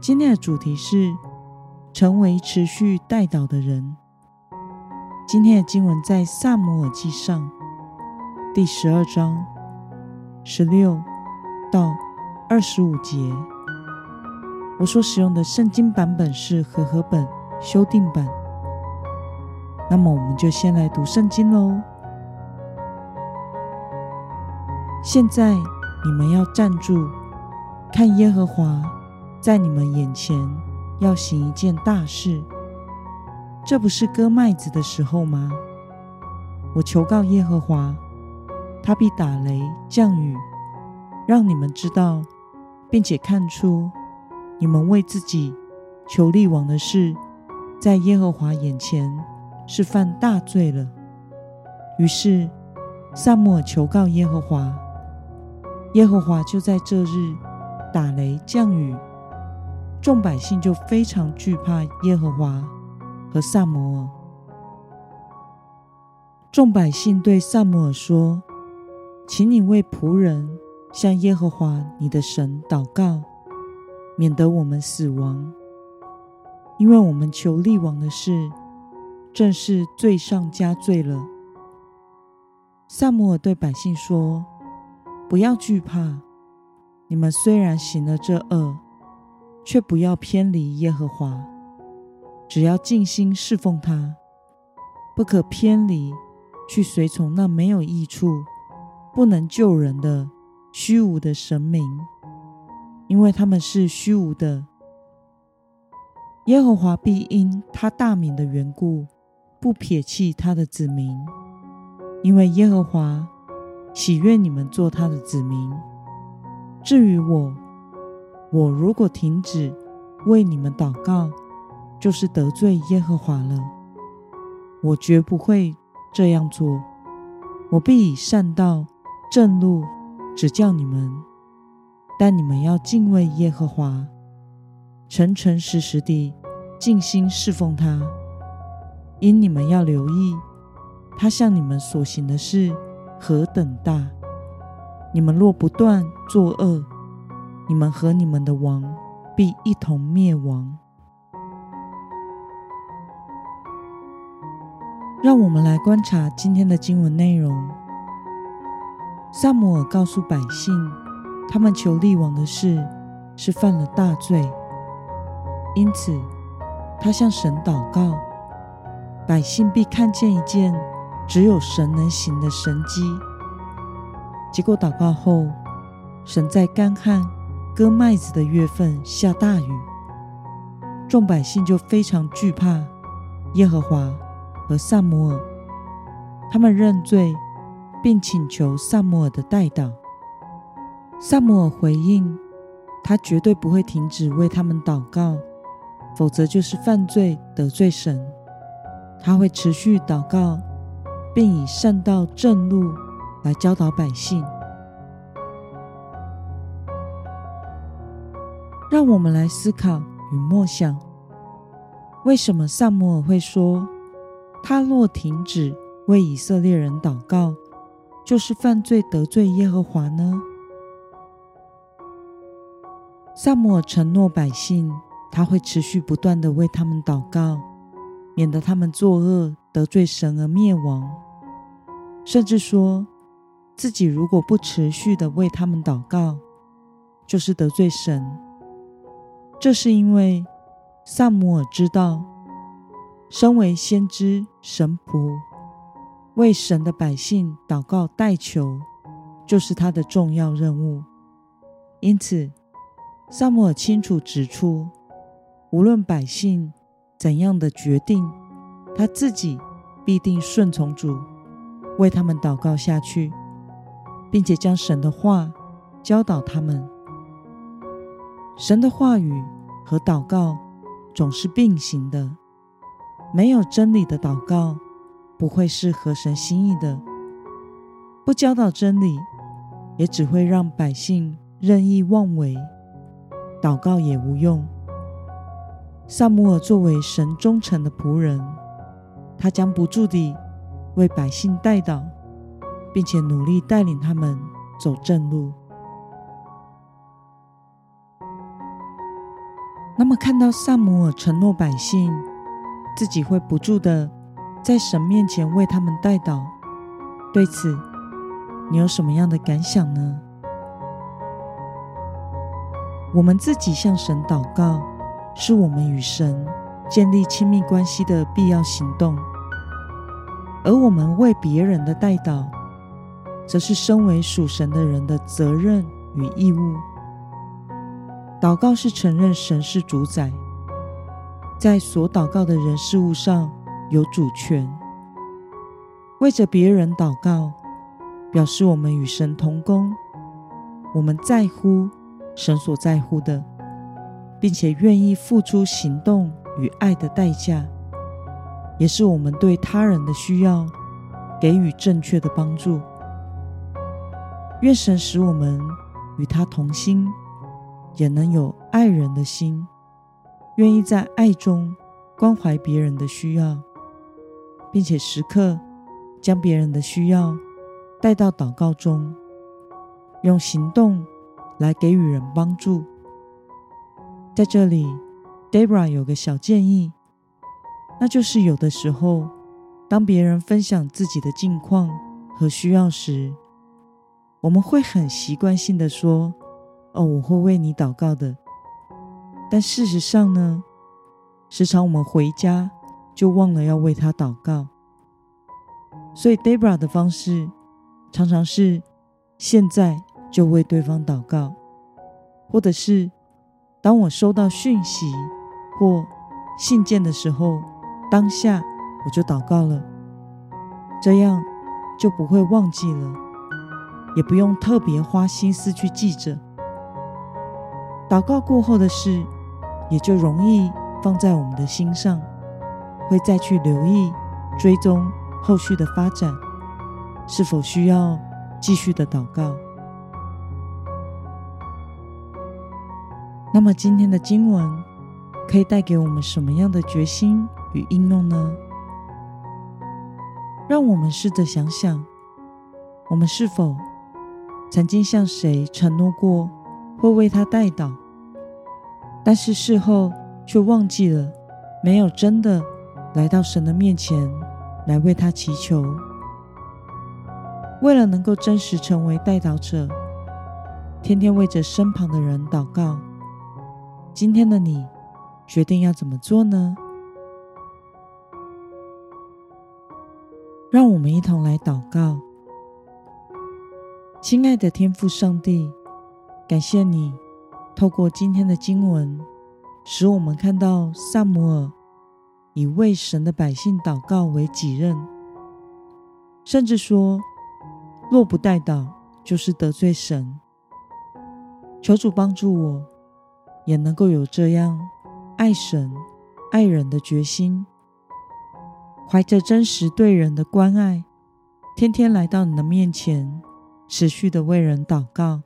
今天的主题是成为持续代祷的人。今天的经文在撒母耳记上第十二章十六到二十五节。我所使用的圣经版本是和合本修订版。那么，我们就先来读圣经喽。现在你们要站住，看耶和华在你们眼前要行一件大事。这不是割麦子的时候吗？我求告耶和华，他必打雷降雨，让你们知道，并且看出你们为自己求立王的事，在耶和华眼前是犯大罪了。于是撒母耳求告耶和华，耶和华就在这日打雷降雨，众百姓就非常惧怕耶和华。和撒母耳，众百姓对撒母耳说：“请你为仆人向耶和华你的神祷告，免得我们死亡，因为我们求立王的事，正是罪上加罪了。”撒母耳对百姓说：“不要惧怕，你们虽然行了这恶，却不要偏离耶和华。”只要尽心侍奉他，不可偏离，去随从那没有益处、不能救人的虚无的神明，因为他们是虚无的。耶和华必因他大名的缘故，不撇弃他的子民，因为耶和华喜悦你们做他的子民。至于我，我如果停止为你们祷告，就是得罪耶和华了。我绝不会这样做。我必以善道、正路指教你们，但你们要敬畏耶和华，诚诚实实地尽心侍奉他。因你们要留意，他向你们所行的事何等大。你们若不断作恶，你们和你们的王必一同灭亡。让我们来观察今天的经文内容。撒母耳告诉百姓，他们求立王的事是犯了大罪，因此他向神祷告，百姓必看见一件只有神能行的神迹。结果祷告后，神在干旱割麦子的月份下大雨，众百姓就非常惧怕耶和华。和撒母耳，他们认罪，并请求撒母耳的代祷。撒母耳回应，他绝对不会停止为他们祷告，否则就是犯罪得罪神。他会持续祷告，并以善道正路来教导百姓。让我们来思考与默想，为什么撒母耳会说，他若停止为以色列人祷告，就是犯罪得罪耶和华呢？撒母耳承诺百姓，他会持续不断地为他们祷告，免得他们作恶得罪神而灭亡。甚至说自己如果不持续地为他们祷告，就是得罪神。这是因为撒母耳知道。身为先知神仆，为神的百姓祷告代求，就是他的重要任务。因此，撒母耳清楚指出，无论百姓怎样的决定，他自己必定顺从主，为他们祷告下去，并且将神的话教导他们。神的话语和祷告总是并行的。没有真理的祷告不会是合神心意的。不教导真理，也只会让百姓任意妄为，祷告也无用。撒母耳作为神忠诚的仆人，他将不住地为百姓代祷，并且努力带领他们走正路。那么，看到撒母耳承诺百姓自己会不住的在神面前为他们代祷，对此你有什么样的感想呢？我们自己向神祷告，是我们与神建立亲密关系的必要行动；而我们为别人的代祷，则是身为属神的人的责任与义务。祷告是承认神是主宰，在所祷告的人事物上有主权。为着别人祷告，表示我们与神同工，我们在乎神所在乎的，并且愿意付出行动与爱的代价，也是我们对他人的需要给予正确的帮助。愿神使我们与他同心。也能有爱人的心，愿意在爱中关怀别人的需要，并且时刻将别人的需要带到祷告中，用行动来给予人帮助。在这里，Debra 有个小建议，那就是有的时候，当别人分享自己的近况和需要时，我们会很习惯性的说。哦，我会为你祷告的。但事实上呢，时常我们回家就忘了要为他祷告。所以，Debra 的方式常常是现在就为对方祷告，或者是当我收到讯息或信件的时候，当下我就祷告了，这样就不会忘记了，也不用特别花心思去记着。祷告过后的事，也就容易放在我们的心上，会再去留意、追踪后续的发展，是否需要继续的祷告。那么今天的经文可以带给我们什么样的决心与应用呢？让我们试着想想，我们是否曾经向谁承诺过？会为他代祷，但是事后却忘记了，没有真的来到神的面前来为他祈求。为了能够真实成为代祷者，天天为着身旁的人祷告，今天的你决定要怎么做呢？让我们一同来祷告，亲爱的天父上帝。感谢你透过今天的经文，使我们看到撒母耳以为神的百姓祷告为己任，甚至说若不代祷就是得罪神。求主帮助我，也能够有这样爱神、爱人的决心，怀着真实对人的关爱，天天来到你的面前，持续的为人祷告。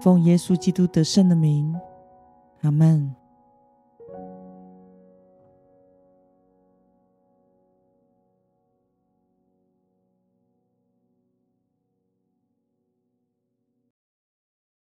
奉耶稣基督得胜的名，阿门。